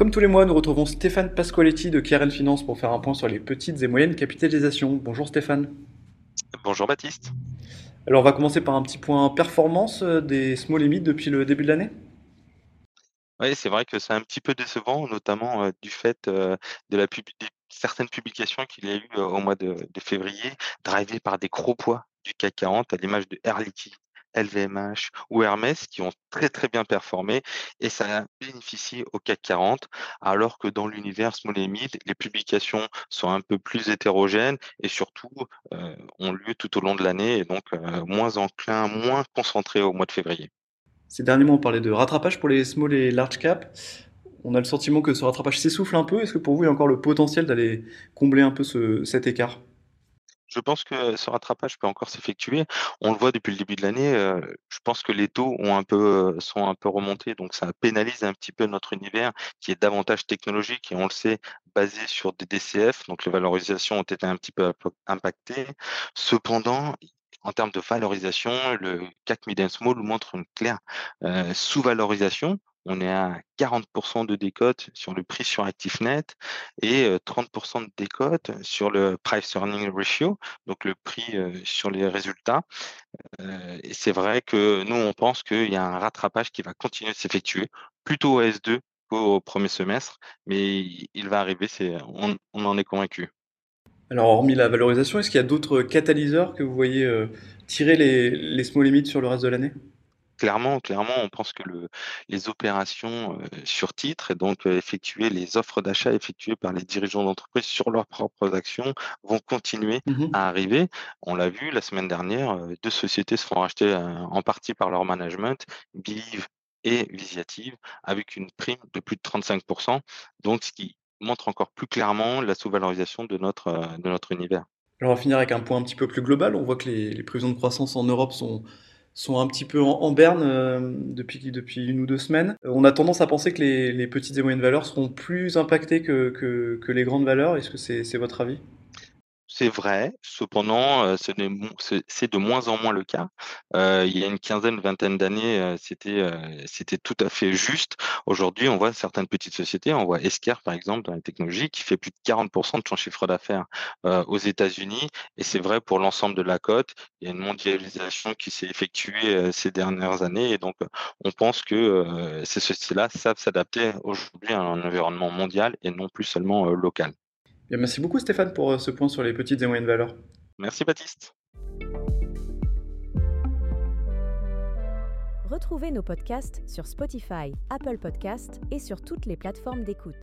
Comme tous les mois, nous retrouvons Stéphane Pasqualetti de Keren Finance pour faire un point sur les petites et moyennes capitalisations. Bonjour Stéphane. Bonjour Baptiste. Alors on va commencer par un petit point performance euh, des small limits depuis le début de l'année. Oui, c'est vrai que c'est un petit peu décevant, notamment euh, du fait euh, de la pub- des certaines publications qu'il y a eu euh, au mois de, de février, drivées par des gros poids du CAC 40, à l'image de Air Liquide, LVMH ou Hermès, qui ont très très bien performé, et ça a bénéficié au CAC 40, alors que dans l'univers small et mid, les publications sont un peu plus hétérogènes et surtout euh, ont lieu tout au long de l'année, et donc euh, moins enclin, moins concentrés au mois de février. Ces derniers mois, on parlait de rattrapage pour les small et large cap. On a le sentiment que ce rattrapage s'essouffle un peu. Est-ce que pour vous, il y a encore le potentiel d'aller combler un peu ce- cet écart? Je pense que ce rattrapage peut encore s'effectuer. On le voit depuis le début de l'année, heu, je pense que les taux ont un peu, heu, sont un peu remontés, donc ça pénalise un petit peu notre univers qui est davantage technologique et on le sait, basé sur des DCF, donc les valorisations ont été un petit peu impa impactées. Cependant, en termes de valorisation, le CAC Mid Small montre une claire, heu, sous-valorisation. On est à 40% de décote sur le prix sur actif net et heu, 30% de décote sur le price earning ratio, donc le prix, sur les résultats. Et c'est vrai que nous, on pense qu'il y a un rattrapage qui va continuer de s'effectuer, plutôt au S2 qu'au 1er semestre, mais il va arriver, on en est convaincu. Alors, hormis la valorisation, est-ce qu'il y a d'autres catalyseurs que vous voyez tirer les small limits sur le reste de l'année? Clairement, clairement, on pense que le les opérations, heu, sur titre et donc heu, effectuer les offres d'achat effectuées par les dirigeants d'entreprise sur leurs propres actions vont continuer Mhm. à arriver. On l'a vu la semaine dernière, heu, 2 sociétés se font racheter, en partie par leur management, Believe et Visiative, avec une prime de plus de 35% donc ce qui montre encore plus clairement la sous-valorisation de notre, heu, de notre univers. Alors, on va finir avec un point un petit peu plus global. On voit que les, les prévisions de croissance en Europe sont, sont un petit peu en, berne euh, depuis, depuis une ou deux semaines. Euh, On a tendance à penser que les, petites et moyennes valeurs seront plus impactées que, que, les grandes valeurs. Est-ce que c'est votre avis? C'est vrai, cependant, mon c'est de moins en moins le cas. Heu, il y a une quinzaine, vingtaine d'années, heu, c'était, tout à fait juste. Aujourd'hui, on voit certaines petites sociétés, on voit Esker, par exemple, dans les technologies, qui fait plus de 40% de son chiffre d'affaires, aux États-Unis et c'est vrai pour l'ensemble de la cote. Il y a une mondialisation qui s'est effectuée, ces dernières années et donc, on pense que, ces sociétés-là savent s'adapter aujourd'hui à un environnement mondial et non plus seulement, local. Bien, merci beaucoup Stéphane pour euh, ce point sur les petites et moyennes valeurs. Merci Baptiste. Retrouvez nos podcasts sur Spotify, Apple Podcasts et sur toutes les plateformes d'écoute.